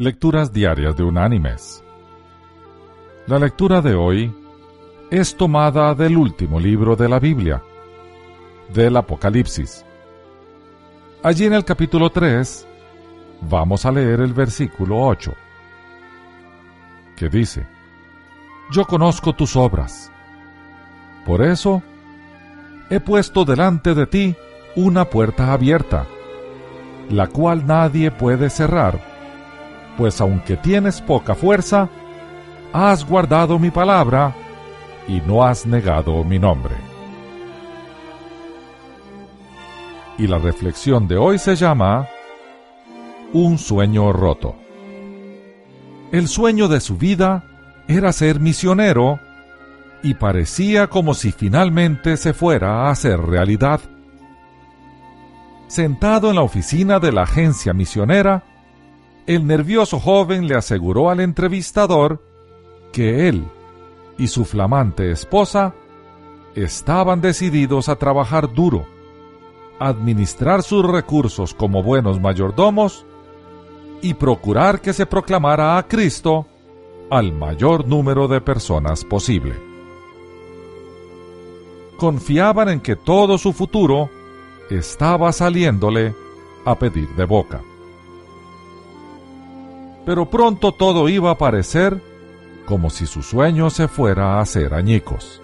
Lecturas Diarias de Unánimes. La lectura de hoy es tomada del último libro de la Biblia, del Apocalipsis. Allí en el capítulo 3 vamos a leer el versículo 8, que dice, Yo conozco tus obras, por eso he puesto delante de ti una puerta abierta, la cual nadie puede cerrar, pues aunque tienes poca fuerza, has guardado mi palabra y no has negado mi nombre. Y la reflexión de hoy se llama Un sueño roto. El sueño de su vida era ser misionero y parecía como si finalmente se fuera a hacer realidad. Sentado en la oficina de la agencia misionera, el nervioso joven le aseguró al entrevistador que él y su flamante esposa estaban decididos a trabajar duro, administrar sus recursos como buenos mayordomos y procurar que se proclamara a Cristo al mayor número de personas posible. Confiaban en que todo su futuro estaba saliéndole a pedir de boca. Pero pronto todo iba a parecer como si su sueño se fuera a hacer añicos.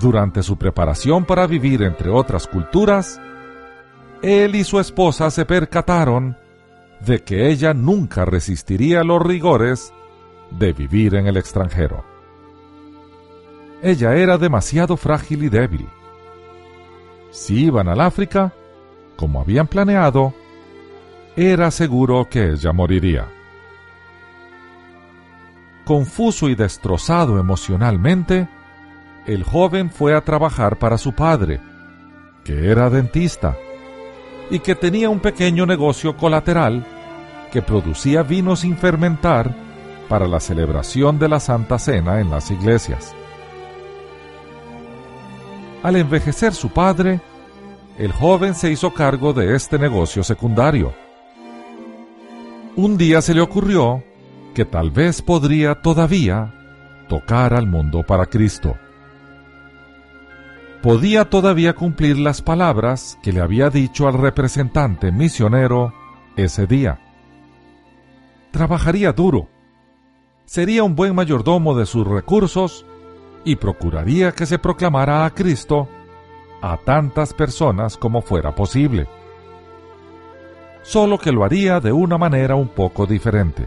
Durante su preparación para vivir entre otras culturas, él y su esposa se percataron de que ella nunca resistiría los rigores de vivir en el extranjero. Ella era demasiado frágil y débil si iban al África, como habían planeado, era seguro que ella moriría. Confuso y destrozado emocionalmente, el joven fue a trabajar para su padre, que era dentista, y que tenía un pequeño negocio colateral que producía vino sin fermentar para la celebración de la Santa Cena en las iglesias. Al envejecer su padre, el joven se hizo cargo de este negocio secundario. Un día se le ocurrió que tal vez podría todavía tocar al mundo para Cristo. Podía todavía cumplir las palabras que le había dicho al representante misionero ese día. Trabajaría duro, sería un buen mayordomo de sus recursos y procuraría que se proclamara a Cristo a tantas personas como fuera posible. Solo que lo haría de una manera un poco diferente.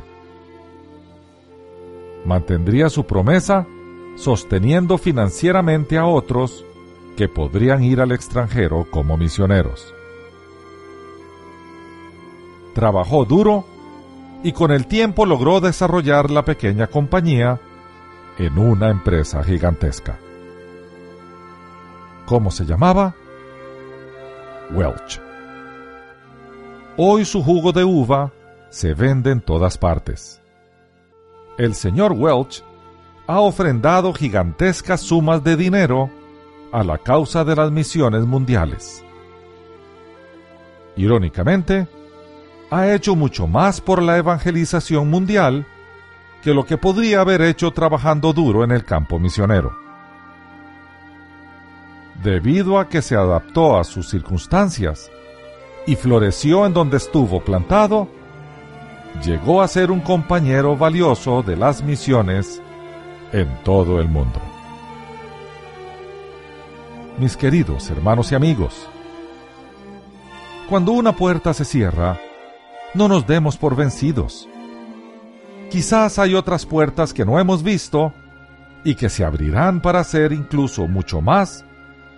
Mantendría su promesa sosteniendo financieramente a otros que podrían ir al extranjero como misioneros. Trabajó duro y con el tiempo logró desarrollar la pequeña compañía en una empresa gigantesca. ¿Cómo se llamaba? Welch. Hoy su jugo de uva se vende en todas partes. El señor Welch ha ofrendado gigantescas sumas de dinero a la causa de las misiones mundiales. Irónicamente, ha hecho mucho más por la evangelización mundial que lo que podría haber hecho trabajando duro en el campo misionero. Debido a que se adaptó a sus circunstancias y floreció en donde estuvo plantado, llegó a ser un compañero valioso de las misiones en todo el mundo. Mis queridos hermanos y amigos, cuando una puerta se cierra, no nos demos por vencidos Quizás hay otras puertas que no hemos visto y que se abrirán para hacer incluso mucho más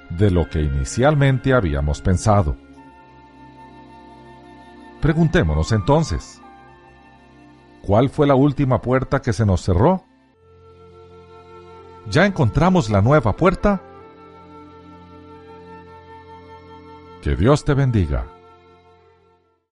de lo que inicialmente habíamos pensado. Preguntémonos entonces, ¿cuál fue la última puerta que se nos cerró? ¿Ya encontramos la nueva puerta? Que Dios te bendiga.